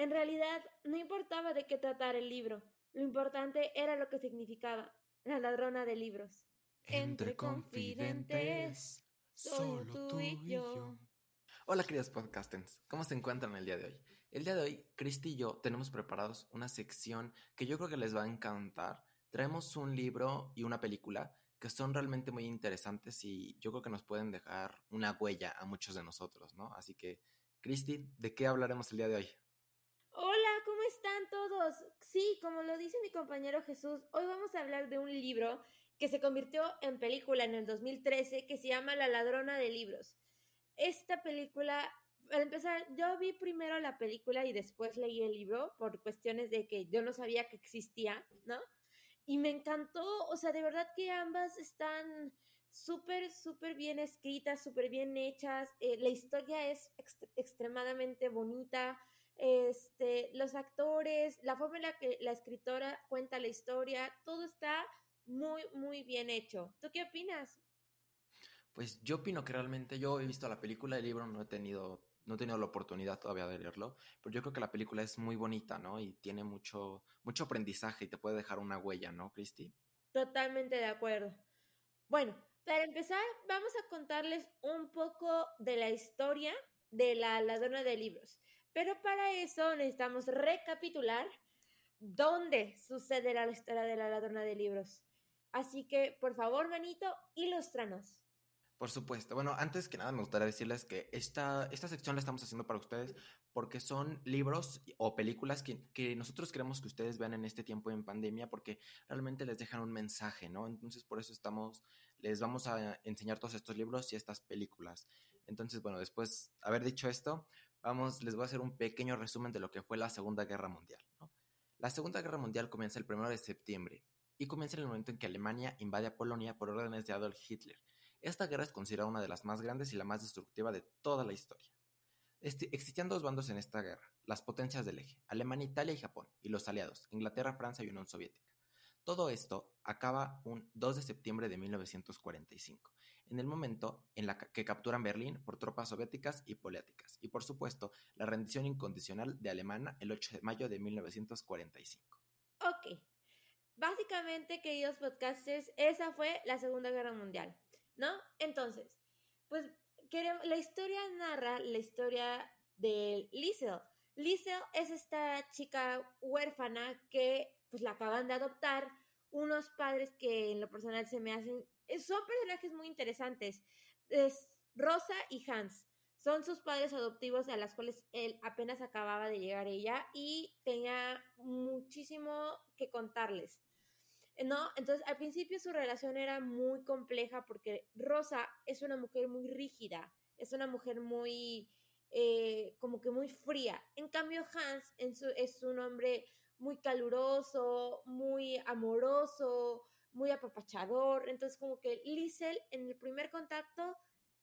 En realidad, no importaba de qué tratara el libro, lo importante era lo que significaba, la ladrona de libros. Entre confidentes, solo tú y yo. Hola queridos podcasters, ¿cómo se encuentran el día de hoy? El día de hoy, Cristi y yo tenemos preparados una sección que yo creo que les va a encantar. Traemos un libro y una película que son realmente muy interesantes y yo creo que nos pueden dejar una huella a muchos de nosotros, ¿no? Así que, Cristi, ¿de qué hablaremos el día de hoy? Hola, ¿cómo están todos? Sí, como lo dice mi compañero Jesús, hoy vamos a hablar de un libro que se convirtió en película en el 2013 que se llama La ladrona de libros. Esta película, al empezar, yo vi primero la película y después leí el libro por cuestiones de que yo no sabía que existía, ¿no? Y me encantó, o sea, de verdad que ambas están súper, súper bien escritas, súper bien hechas. Eh, la historia es extremadamente bonita este, los actores, la forma en la que la escritora cuenta la historia, todo está muy, muy bien hecho. ¿Tú qué opinas? Pues yo opino que realmente yo he visto la película, el libro no he tenido no he tenido la oportunidad todavía de leerlo, pero yo creo que la película es muy bonita, ¿no? Y tiene mucho, mucho aprendizaje y te puede dejar una huella, ¿no, Cristi? Totalmente de acuerdo. Bueno, para empezar, vamos a contarles un poco de la historia de la ladrona de libros. Pero para eso necesitamos recapitular dónde sucede la historia de la ladrona de libros. Así que, por favor, manito, ilústranos. Por supuesto. Bueno, antes que nada me gustaría decirles que esta, esta sección la estamos haciendo para ustedes porque son libros o películas que, que, nosotros queremos que ustedes vean en este tiempo en pandemia porque realmente les dejan un mensaje, ¿no? Entonces por eso estamos, les vamos a enseñar todos estos libros y estas películas. Entonces, bueno, después de haber dicho esto, vamos, les voy a hacer un pequeño resumen de lo que fue la Segunda Guerra Mundial. La Segunda Guerra Mundial comienza el 1 de septiembre y comienza en el momento en que Alemania invade a Polonia por órdenes de Adolf Hitler. Esta guerra es considerada una de las más grandes y la más destructiva de toda la historia. Este, existían dos bandos en esta guerra, las potencias del eje, Alemania, Italia y Japón, y los aliados, Inglaterra, Francia y Unión Soviética. Todo esto acaba un 2 de septiembre de 1945, en el momento en la que capturan Berlín por tropas soviéticas y poliáticas, y por supuesto la rendición incondicional de Alemania el 8 de mayo de 1945. Ok, básicamente, queridos podcasters, esa fue la Segunda Guerra Mundial, ¿no? Entonces, pues la historia narra la historia de Liesel. Liesel es esta chica huérfana que pues la acaban de adoptar unos padres que en lo personal se me hacen, son personajes muy interesantes. Es Rosa y Hans. Son sus padres adoptivos a las cuales él apenas acababa de llegar ella y tenía muchísimo que contarles. ¿No? Entonces, al principio su relación era muy compleja porque Rosa es una mujer muy rígida, es una mujer muy, eh, como que muy fría. En cambio, Hans es un hombre muy caluroso, muy amoroso, muy apapachador. Entonces, como que Liesel en el primer contacto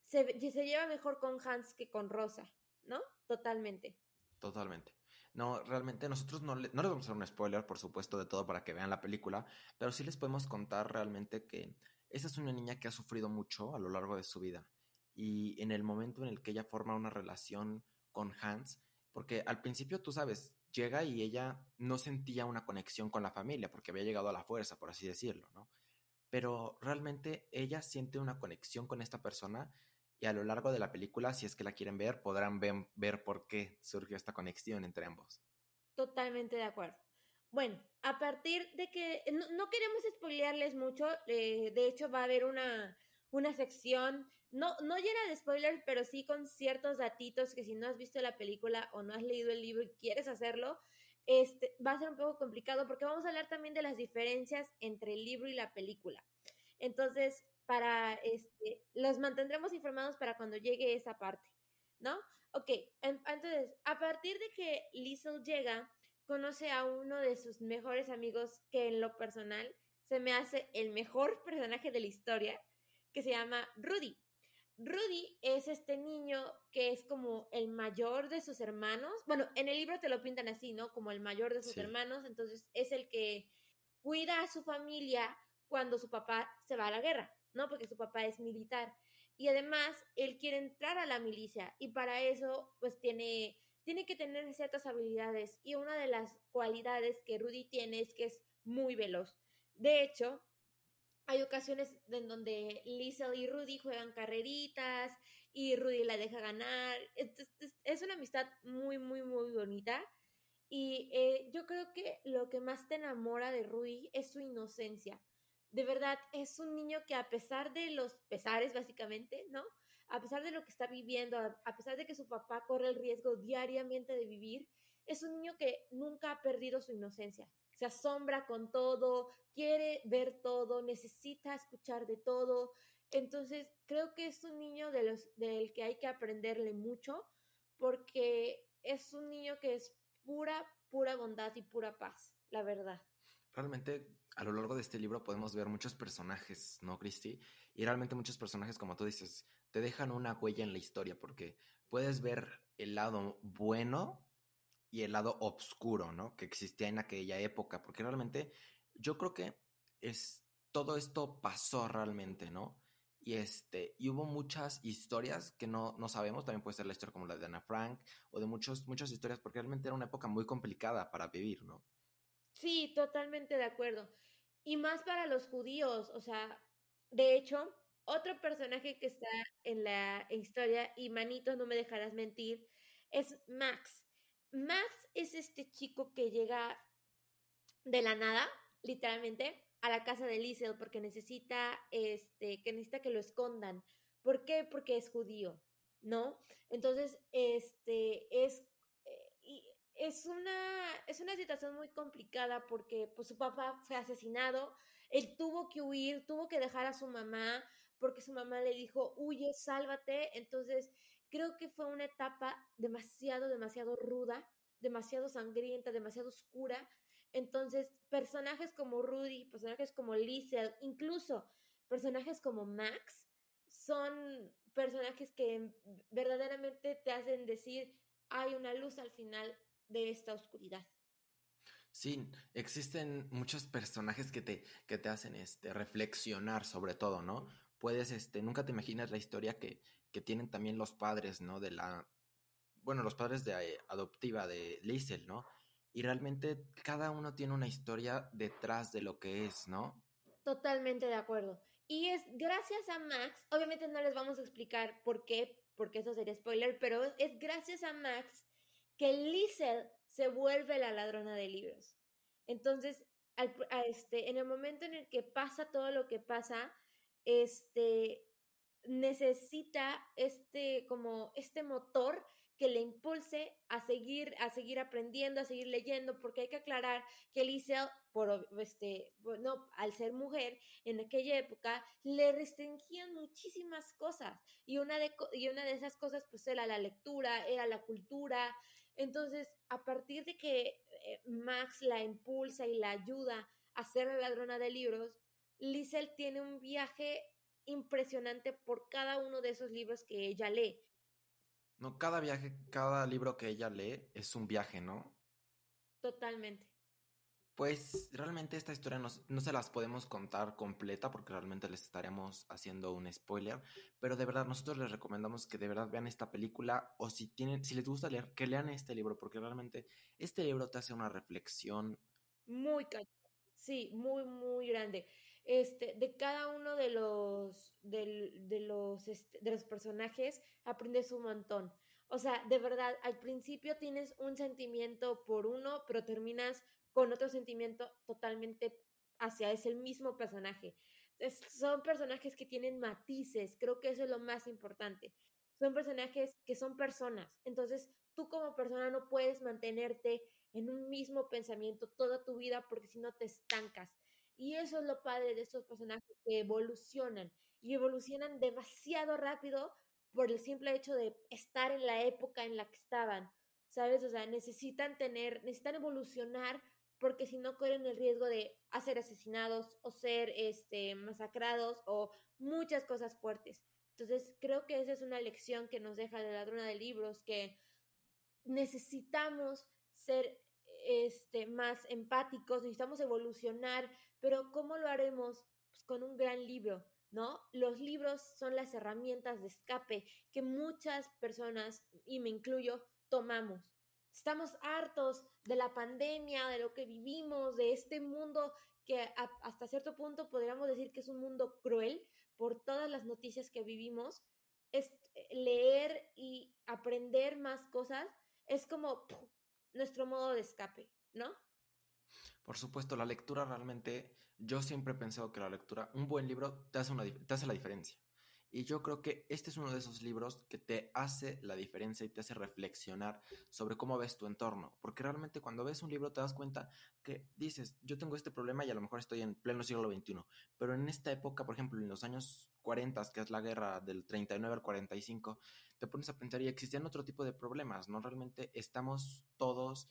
se, se lleva mejor con Hans que con Rosa, ¿no? Totalmente. Totalmente. No, realmente nosotros no, no les vamos a hacer un spoiler, por supuesto, de todo para que vean la película, pero sí les podemos contar realmente que esa es una niña que ha sufrido mucho a lo largo de su vida. Y en el momento en el que ella forma una relación con Hans, porque al principio tú sabes, llega y ella no sentía una conexión con la familia porque había llegado a la fuerza, por así decirlo, ¿no? Pero realmente ella siente una conexión con esta persona y a lo largo de la película, si es que la quieren ver, podrán ver, por qué surgió esta conexión entre ambos. Totalmente de acuerdo. Bueno, a partir de que no, queremos spoilearles mucho, eh, de hecho va a haber una, una sección, no, no llena de spoilers, pero sí con ciertos datitos que si no has visto la película o no has leído el libro y quieres hacerlo, este, va a ser un poco complicado porque vamos a hablar también de las diferencias entre el libro y la película. Entonces, para este, los mantendremos informados para cuando llegue esa parte. ¿no? Ok, entonces, a partir de que Liesel llega, conoce a uno de sus mejores amigos que en lo personal se me hace el mejor personaje de la historia, que se llama Rudy. Rudy es este niño que es como el mayor de sus hermanos. Bueno, en el libro te lo pintan así, ¿no? Como el mayor de sus hermanos. Entonces es el que cuida a su familia cuando su papá se va a la guerra, ¿no? Porque su papá es militar. Y además, él quiere entrar a la milicia y para eso, pues tiene, tiene que tener ciertas habilidades. Y una de las cualidades que Rudy tiene es que es muy veloz. De hecho, hay ocasiones en donde Liesel y Rudy juegan carreritas y Rudy la deja ganar. Es, una amistad muy, muy, muy bonita. Y eh, yo creo que lo que más te enamora de Rudy es su inocencia. De verdad, es un niño que a pesar de los pesares, básicamente, ¿no? A pesar de lo que está viviendo, a pesar de que su papá corre el riesgo diariamente de vivir, es un niño que nunca ha perdido su inocencia se asombra con todo, quiere ver todo, necesita escuchar de todo. Entonces, creo que es un niño de los, del que hay que aprenderle mucho porque es un niño que es pura, pura bondad y pura paz, la verdad. Realmente, a lo largo de este libro podemos ver muchos personajes, ¿no, Cristi? Y realmente muchos personajes, como tú dices, te dejan una huella en la historia porque puedes ver el lado bueno y el lado oscuro, ¿no? Que existía en aquella época, porque realmente yo creo que es, todo esto pasó realmente, ¿no? Y, este, y hubo muchas historias que no, no sabemos, también puede ser la historia como la de Ana Frank, o de muchos, muchas historias, porque realmente era una época muy complicada para vivir, ¿no? Sí, totalmente de acuerdo. Y más para los judíos, o sea, de hecho, otro personaje que está en la historia, y manito, no me dejarás mentir, es Max. Max es este chico que llega de la nada, literalmente, a la casa de Liesel porque necesita, este, que necesita que lo escondan. ¿Por qué? Porque es judío, ¿no? Entonces, este, es, eh, es una, es una situación muy complicada porque, pues, su papá fue asesinado, él tuvo que huir, tuvo que dejar a su mamá porque su mamá le dijo, huye, sálvate, entonces creo que fue una etapa demasiado, demasiado ruda, demasiado sangrienta, demasiado oscura. Entonces, personajes como Rudy, personajes como Liesel, incluso personajes como Max, son personajes que verdaderamente te hacen decir, hay una luz al final de esta oscuridad. Sí, existen muchos personajes que te, que te hacen este, reflexionar sobre todo, ¿no? Puedes, este, nunca te imaginas la historia que, que tienen también los padres, ¿no? De la, bueno, los padres de eh, adoptiva de Liesel, ¿no? Y realmente cada uno tiene una historia detrás de lo que es, ¿no? Totalmente de acuerdo. Y es gracias a Max, obviamente no les vamos a explicar por qué, porque eso sería spoiler, pero es gracias a Max que Liesel se vuelve la ladrona de libros. Entonces, este, en el momento en el que pasa todo lo que pasa, este, necesita este, como este motor que le impulse a seguir, a seguir aprendiendo, a seguir leyendo, porque hay que aclarar que Liesel, por este, no, al ser mujer en aquella época, le restringían muchísimas cosas. Y una de, y una de esas cosas, pues, era la lectura, era la cultura. Entonces, a partir de que eh, Max la impulsa y la ayuda a ser la ladrona de libros, Liesel tiene un viaje impresionante por cada uno de esos libros que ella lee. No, cada viaje, cada libro que ella lee es un viaje, ¿no? Totalmente. Pues realmente esta historia no, no, se las podemos contar completa porque realmente les estaremos haciendo un spoiler, pero de verdad nosotros les recomendamos que de verdad vean esta película o si tienen, si les gusta leer, que lean este libro porque realmente este libro te hace una reflexión muy sí, muy muy grande este, de cada uno de los, de, los, este, de los personajes aprendes un montón. O sea, de verdad, al principio tienes un sentimiento por uno, pero terminas con otro sentimiento totalmente hacia ese mismo personaje. son personajes que tienen matices, creo que eso es lo más importante. Son personajes que son personas. Entonces, tú como persona no puedes mantenerte en un mismo pensamiento toda tu vida porque si no te estancas. Y eso es lo padre de estos personajes que evolucionan y evolucionan demasiado rápido por el simple hecho de estar en la época en la que estaban, ¿sabes? O sea, necesitan tener, necesitan evolucionar porque si no corren el riesgo de ser asesinados o ser este, masacrados o muchas cosas fuertes. Entonces, creo que esa es una lección que nos deja la ladrona de libros, que necesitamos ser este, más empáticos, necesitamos evolucionar, pero ¿cómo lo haremos? Pues con un gran libro, ¿no? Los libros son las herramientas de escape que muchas personas, y me incluyo, tomamos. Estamos hartos de la pandemia, de lo que vivimos, de este mundo que hasta cierto punto podríamos decir que es un mundo cruel por todas las noticias que vivimos. Es leer y aprender más cosas es como nuestro modo de escape, ¿no? Por supuesto, la lectura realmente, yo siempre he pensado que la lectura, un buen libro te hace, la diferencia. Y yo creo que este es uno de esos libros que te hace la diferencia y te hace reflexionar sobre cómo ves tu entorno. Porque realmente cuando ves un libro te das cuenta que dices, yo tengo este problema y a lo mejor estoy en pleno siglo XXI. Pero en esta época, por ejemplo, en los años 40, que es la guerra del 39 al 45, te pones a pensar y existían otro tipo de problemas, ¿no? Realmente estamos todos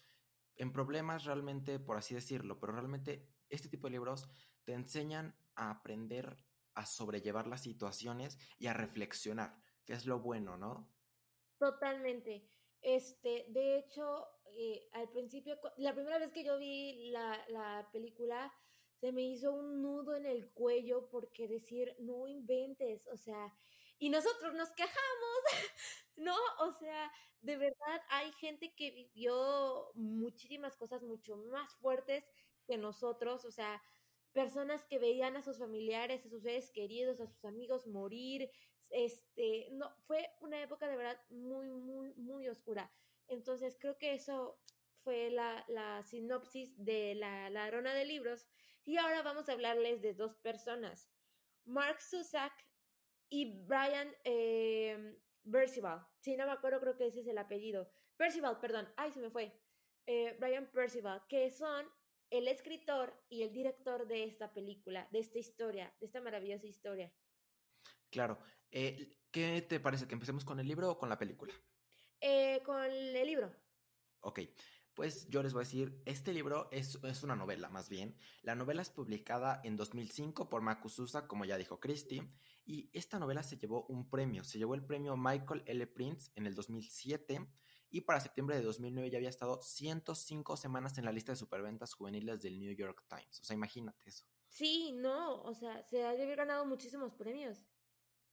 en problemas realmente, por así decirlo, pero realmente este tipo de libros te enseñan a aprender a sobrellevar las situaciones y a reflexionar, que es lo bueno, ¿no? Totalmente. Este, de hecho, eh, al principio, la primera vez que yo vi la, la película, se me hizo un nudo en el cuello porque decir, no inventes, o sea, y nosotros nos quejamos, ¿no? O sea, de verdad hay gente que vivió muchísimas cosas mucho más fuertes que nosotros, o sea, personas que veían a sus familiares, a sus seres queridos, a sus amigos morir, este, no, fue una época de verdad muy, muy, muy oscura. Entonces creo que eso fue la, la sinopsis de la ladrona de libros. Y ahora vamos a hablarles de dos personas, Mark Susak y Brian eh, Percival. Si no me acuerdo, creo que ese es el apellido. Percival, perdón, ay, se me fue. Eh, Brian Percival, que son el escritor y el director de esta película, de esta historia, de esta maravillosa historia. Claro. Eh, ¿Qué te parece? ¿Que empecemos con el libro o con la película? Eh, con el libro. Ok. Pues yo les voy a decir, este libro es, es, una novela, más bien. La novela es publicada en 2005 por Makususa, como ya dijo Christie, y esta novela se llevó un premio, se llevó el premio Michael L. Prince en el 2007 y para septiembre de 2009 ya había estado 105 semanas en la lista de superventas juveniles del New York Times. O sea, imagínate eso. Sí, no, o sea, se ha ganado muchísimos premios.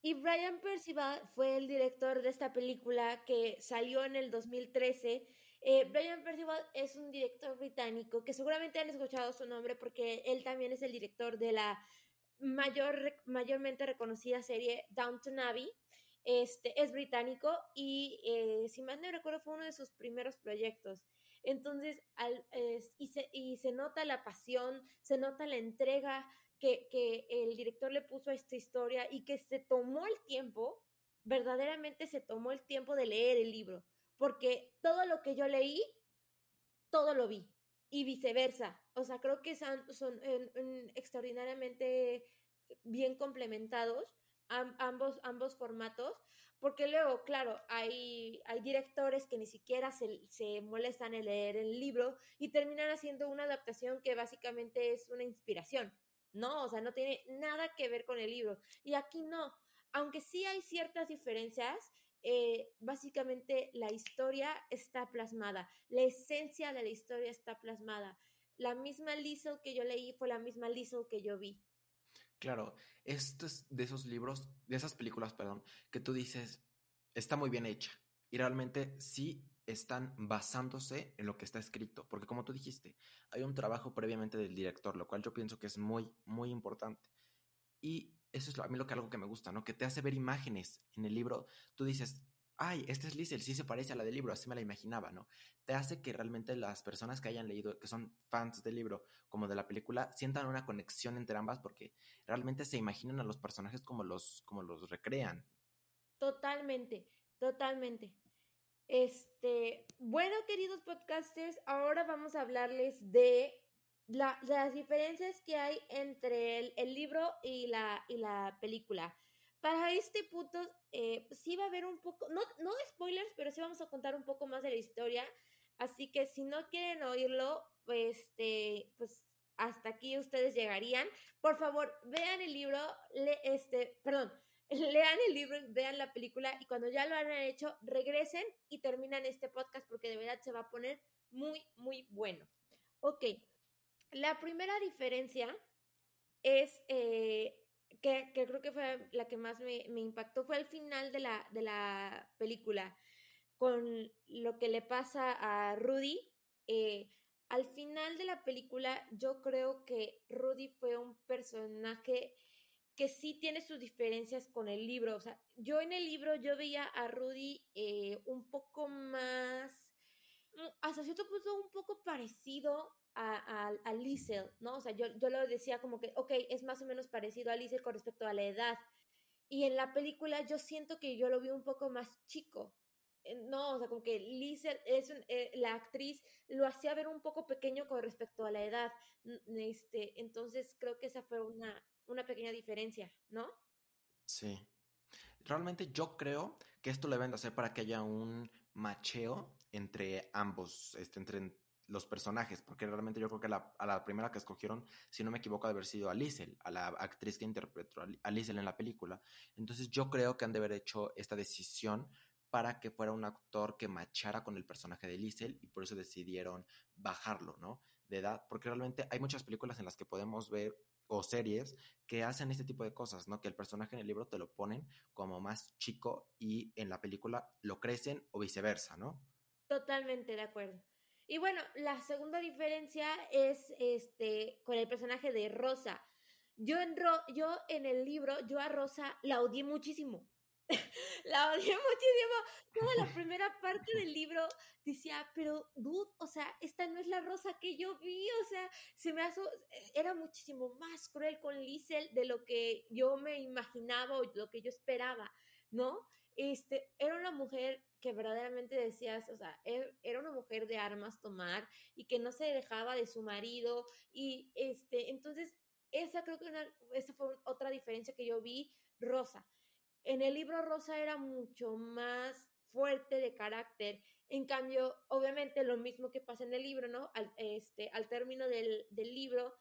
Y Brian Percival fue el director de esta película que salió en el 2013. Eh, Brian Percival es un director británico que seguramente han escuchado su nombre porque él también es el director de la mayor, mayormente reconocida serie Downton Abbey. Este, es británico y, eh, si mal no recuerdo, fue uno de sus primeros proyectos. Entonces, al, y, se, y, se, nota la pasión, se nota la entrega que, que el director le puso a esta historia y que se tomó el tiempo, verdaderamente se tomó el tiempo de leer el libro, porque todo lo que yo leí, todo lo vi y viceversa. O sea, creo que son, son extraordinariamente bien complementados ambos, ambos formatos, porque luego, claro, hay, hay directores que ni siquiera se, se, molestan en leer el libro y terminan haciendo una adaptación que básicamente es una inspiración, ¿no? O sea, no tiene nada que ver con el libro. Y aquí no, aunque sí hay ciertas diferencias, eh, básicamente la historia está plasmada, la esencia de la historia está plasmada. La misma Liesel que yo leí fue la misma Liesel que yo vi. Claro, esto es de esos libros, de esas películas, perdón, que tú dices, está muy bien hecha. Y realmente sí están basándose en lo que está escrito. Porque como tú dijiste, hay un trabajo previamente del director, lo cual yo pienso que es muy, muy importante. Y eso es a mí lo que algo que me gusta, ¿no? Que te hace ver imágenes en el libro. Tú dices, ay, esta es Liesel, sí se parece a la del libro, así me la imaginaba, ¿no? Te hace que realmente las personas que hayan leído, que son fans del libro como de la película, sientan una conexión entre ambas porque realmente se imaginan a los personajes como los, como los recrean. Totalmente, totalmente. Este, bueno, queridos podcasters, ahora vamos a hablarles de las diferencias que hay entre el, el libro y la, y la película. para este punto, eh, sí va a haber un poco, no, no spoilers, pero sí vamos a contar un poco más de la historia. Así que si no quieren oírlo, pues, este, pues hasta aquí ustedes llegarían. Por favor, vean el libro, le, este, perdón, lean el libro, vean la película y cuando ya lo han hecho, regresen y terminan este podcast porque de verdad se va a poner muy, muy bueno. Ok, la primera diferencia es eh, que, creo que fue la que más me, impactó, fue al final de la, de la película, con lo que le pasa a Rudy. Eh, al final de la película, yo creo que Rudy fue un personaje que sí tiene sus diferencias con el libro. O sea, yo en el libro yo veía a Rudy eh, un poco más, mm, hasta cierto punto un poco parecido a, a, Liesel, ¿no? O sea, yo, yo lo decía como que, ok, es más o menos parecido a Liesel con respecto a la edad. Y en la película yo siento que yo lo vi un poco más chico. Eh, no, o sea, como que Liesel es eh, la actriz lo hacía ver un poco pequeño con respecto a la edad. Este, entonces creo que esa fue una, una pequeña diferencia, ¿no? Sí. Realmente yo creo que esto lo deben de hacer para que haya un macheo entre ambos, este, entre los personajes, porque realmente yo creo que la, a la primera que escogieron, si no me equivoco, de haber sido a Liesel, a la actriz que interpretó a Liesel en la película. Entonces yo creo que han de haber hecho esta decisión para que fuera un actor que machara con el personaje de Liesel y por eso decidieron bajarlo, ¿no? De edad, porque realmente hay muchas películas en las que podemos ver o series que hacen este tipo de cosas, ¿no? Que el personaje en el libro te lo ponen como más chico y en la película lo crecen o viceversa, ¿no? Totalmente de acuerdo. Y bueno, la segunda diferencia es este con el personaje de Rosa. Yo en, yo en el libro, yo a Rosa la odié muchísimo. la odié muchísimo. Toda la primera parte del libro decía, pero dude, o sea, esta no es la rosa que yo vi, o sea, se me hace, era muchísimo más cruel con Liesel de lo que yo me imaginaba o lo que yo esperaba, ¿no? Este, era una mujer que verdaderamente decías, o sea, er, era una mujer de armas tomar y que no se dejaba de su marido y este, entonces esa creo que esa fue otra diferencia que yo vi, Rosa. En el libro Rosa era mucho más fuerte de carácter. En cambio, obviamente lo mismo que pasa en el libro, ¿no? Al, este, al término del, del libro,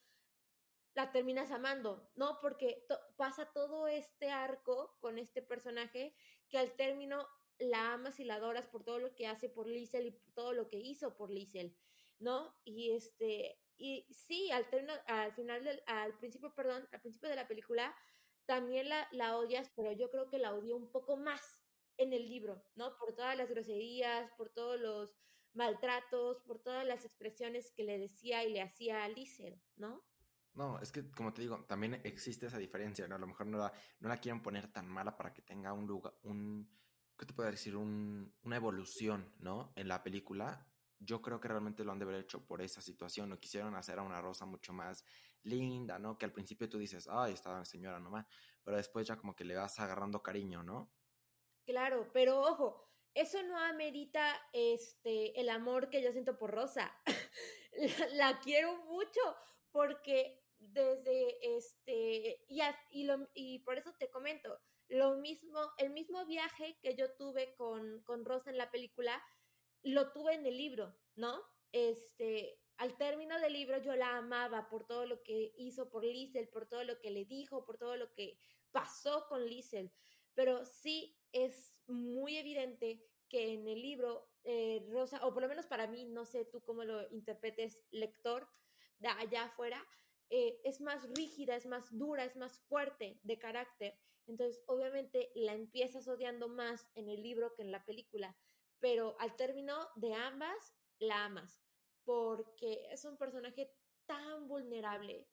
la terminas amando, ¿no? Porque pasa todo este arco con este personaje que al término la amas y la adoras por todo lo que hace por Liesel y por todo lo que hizo por Liesel, ¿no? Y este, y sí, al, al final, del, al principio, perdón, al principio de la película, también la, odias, pero yo creo que la odió un poco más en el libro, ¿no? Por todas las groserías, por todos los maltratos, por todas las expresiones que le decía y le hacía a Liesel, ¿no? No, es que como te digo, también existe esa diferencia, ¿no? A lo mejor no la quieren poner tan mala para que tenga un lugar, un, ¿qué te puedo decir? Un, una evolución, ¿no? En la película. Yo creo que realmente lo han de haber hecho por esa situación, no quisieron hacer a una Rosa mucho más linda, ¿no? Que al principio tú dices, ay, esta señora nomás, pero después ya como que le vas agarrando cariño, ¿no? Claro, pero ojo, eso no amerita este el amor que yo siento por Rosa. la, quiero mucho porque desde este y, y por eso te comento, lo mismo, el mismo viaje que yo tuve con, con Rosa en la película, lo tuve en el libro, ¿no? Este, al término del libro yo la amaba por todo lo que hizo por Liesel, por todo lo que le dijo, por todo lo que pasó con Liesel. Pero sí es muy evidente que en el libro eh, Rosa, o por lo menos para mí, no sé tú cómo lo interpretes, lector de allá afuera, eh, es más rígida, es más dura, es más fuerte de carácter. Entonces, obviamente, la empiezas odiando más en el libro que en la película, pero al término de ambas, la amas, porque es un personaje tan vulnerable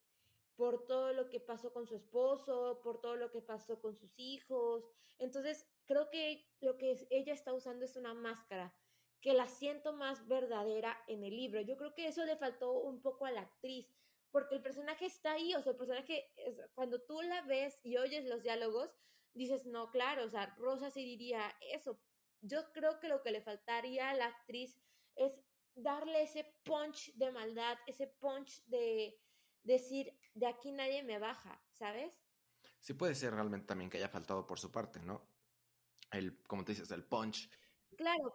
por todo lo que pasó con su esposo, por todo lo que pasó con sus hijos. Entonces, creo que lo que ella está usando es una máscara que la siento más verdadera en el libro. Yo creo que eso le faltó un poco a la actriz, porque el personaje está ahí, o sea, el personaje, cuando tú la ves y oyes los diálogos, dices, no, claro, o sea, Rosa sí diría eso. Yo creo que lo que le faltaría a la actriz es darle ese punch de maldad, ese punch de decir, de aquí nadie me baja, ¿sabes? sí puede ser realmente también que haya faltado por su parte, ¿no? El, como te dices, el punch. Claro,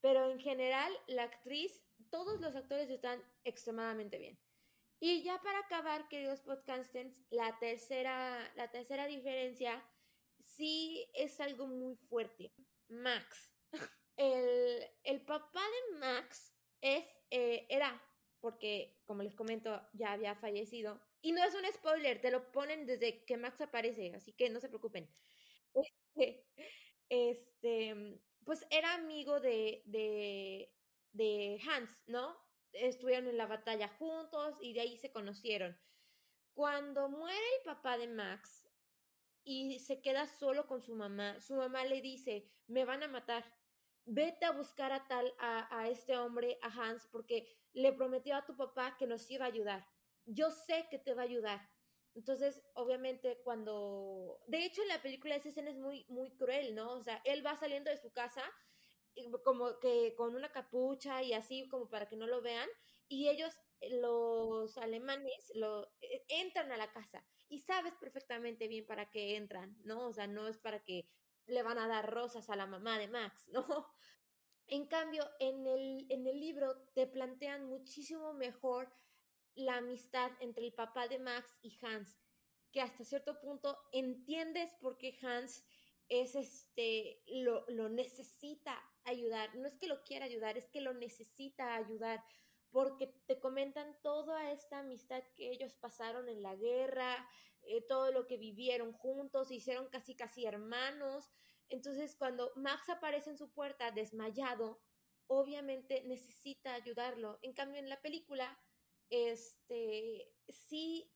pero en general la actriz, todos los actores están extremadamente bien. Y ya para acabar, queridos podcasters, la tercera, la tercera diferencia sí es algo muy fuerte. Max. El, el papá de Max es, eh, era, porque como les comento, ya había fallecido. Y no es un spoiler, te lo ponen desde que Max aparece, así que no se preocupen. Este, este pues era amigo de, de, de Hans, ¿no? Estuvieron en la batalla juntos y de ahí se conocieron. Cuando muere el papá de Max y se queda solo con su mamá, su mamá le dice, me van a matar, vete a buscar a tal, a, a este hombre, a Hans, porque le prometió a tu papá que nos iba a ayudar. Yo sé que te va a ayudar. Entonces, obviamente, cuando. De hecho, en la película esa escena es muy, muy cruel, ¿no? O sea, él va saliendo de su casa como que con una capucha y así como para que no lo vean y ellos los alemanes lo e, entran a la casa y sabes perfectamente bien para qué entran, ¿no? O sea, no es para que le van a dar rosas a la mamá de Max, ¿no? En cambio, en el, en el libro te plantean muchísimo mejor la amistad entre el papá de Max y Hans, que hasta cierto punto entiendes por qué Hans es este, lo, lo necesita ayudar. No es que lo quiera ayudar, es que lo necesita ayudar, porque te comentan toda esta amistad que ellos pasaron en la guerra, eh, todo lo que vivieron juntos, hicieron casi casi hermanos. Entonces, cuando Max aparece en su puerta desmayado, obviamente necesita ayudarlo. En cambio, en la película, este, sí,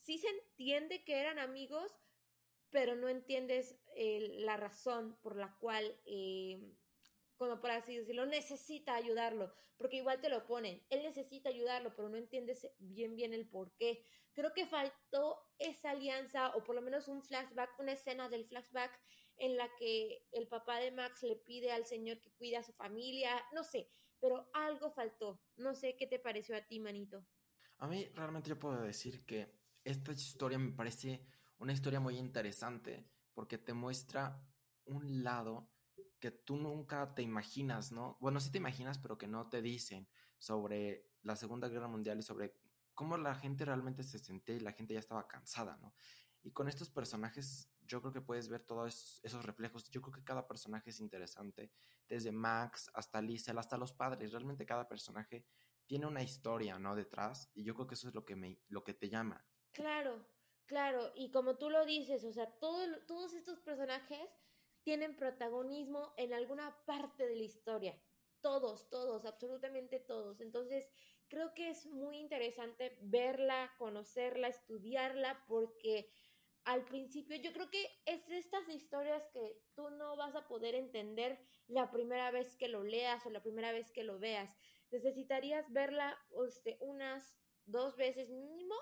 sí se entiende que eran amigos, pero no entiendes eh, la razón por la cual, eh, por así decirlo, necesita ayudarlo, porque igual te lo ponen, él necesita ayudarlo, pero no entiendes bien bien el por qué. Creo que faltó esa alianza, o por lo menos un flashback, una escena del flashback en la que el papá de Max le pide al señor que cuide a su familia, no sé, pero algo faltó. No sé qué te pareció a ti, manito. A mí realmente yo puedo decir que esta historia me parece una historia muy interesante porque te muestra un lado que tú nunca te imaginas, ¿no? Bueno, sí te imaginas, pero que no te dicen sobre la Segunda Guerra Mundial y sobre cómo la gente realmente se sentía y la gente ya estaba cansada, ¿no? Y con estos personajes yo creo que puedes ver todos esos reflejos. Yo creo que cada personaje es interesante, desde Max hasta Liesel, hasta los padres. Realmente cada personaje tiene una historia, ¿no? Detrás, y yo creo que eso es lo que, me, lo que te llama. Claro, claro, y como tú lo dices, o sea, todos estos personajes tienen protagonismo en alguna parte de la historia. Todos, todos, absolutamente todos. Entonces, creo que es muy interesante verla, conocerla, estudiarla, porque al principio. Yo creo que es estas historias que tú no vas a poder entender la primera vez que lo leas o la primera vez que lo veas. Necesitarías verla este, unas dos veces mínimo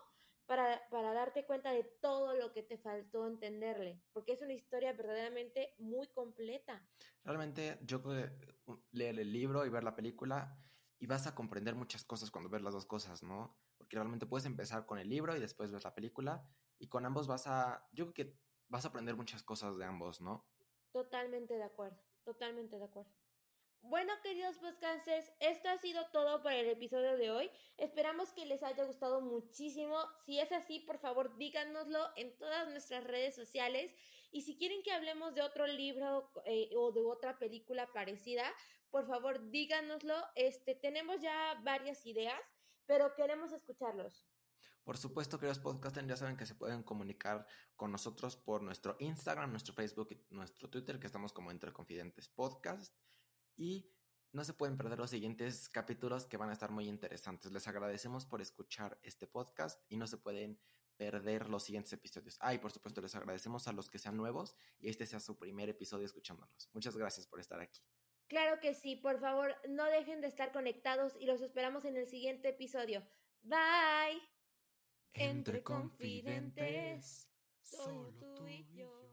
para, para darte cuenta de todo lo que te faltó entenderle, porque es una historia verdaderamente muy completa. Realmente yo creo que leer el libro y ver la película y vas a comprender muchas cosas cuando ves las dos cosas, ¿no? Porque realmente puedes empezar con el libro y después ver la película y con ambos vas a, yo creo que vas a aprender muchas cosas de ambos, ¿no? Totalmente de acuerdo, totalmente de acuerdo. Bueno, queridos podcasters, esto ha sido todo para el episodio de hoy. Esperamos que les haya gustado muchísimo. Si es así, por favor, díganoslo en todas nuestras redes sociales. Y si quieren que hablemos de otro libro eh, o de otra película parecida, por favor, díganoslo. Este, tenemos ya varias ideas, pero queremos escucharlos. Por supuesto, queridos podcasters, ya saben que se pueden comunicar con nosotros por nuestro Instagram, nuestro Facebook y nuestro Twitter, que estamos como Entre Confidentes Podcast. Y no se pueden perder los siguientes capítulos que van a estar muy interesantes. Les agradecemos por escuchar este podcast y no se pueden perder los siguientes episodios. Ah, y por supuesto les agradecemos a los que sean nuevos y este sea su primer episodio escuchándonos. Muchas gracias por estar aquí. Claro que sí, por favor, no dejen de estar conectados y los esperamos en el siguiente episodio. Bye. Entre confidentes, solo tú y yo.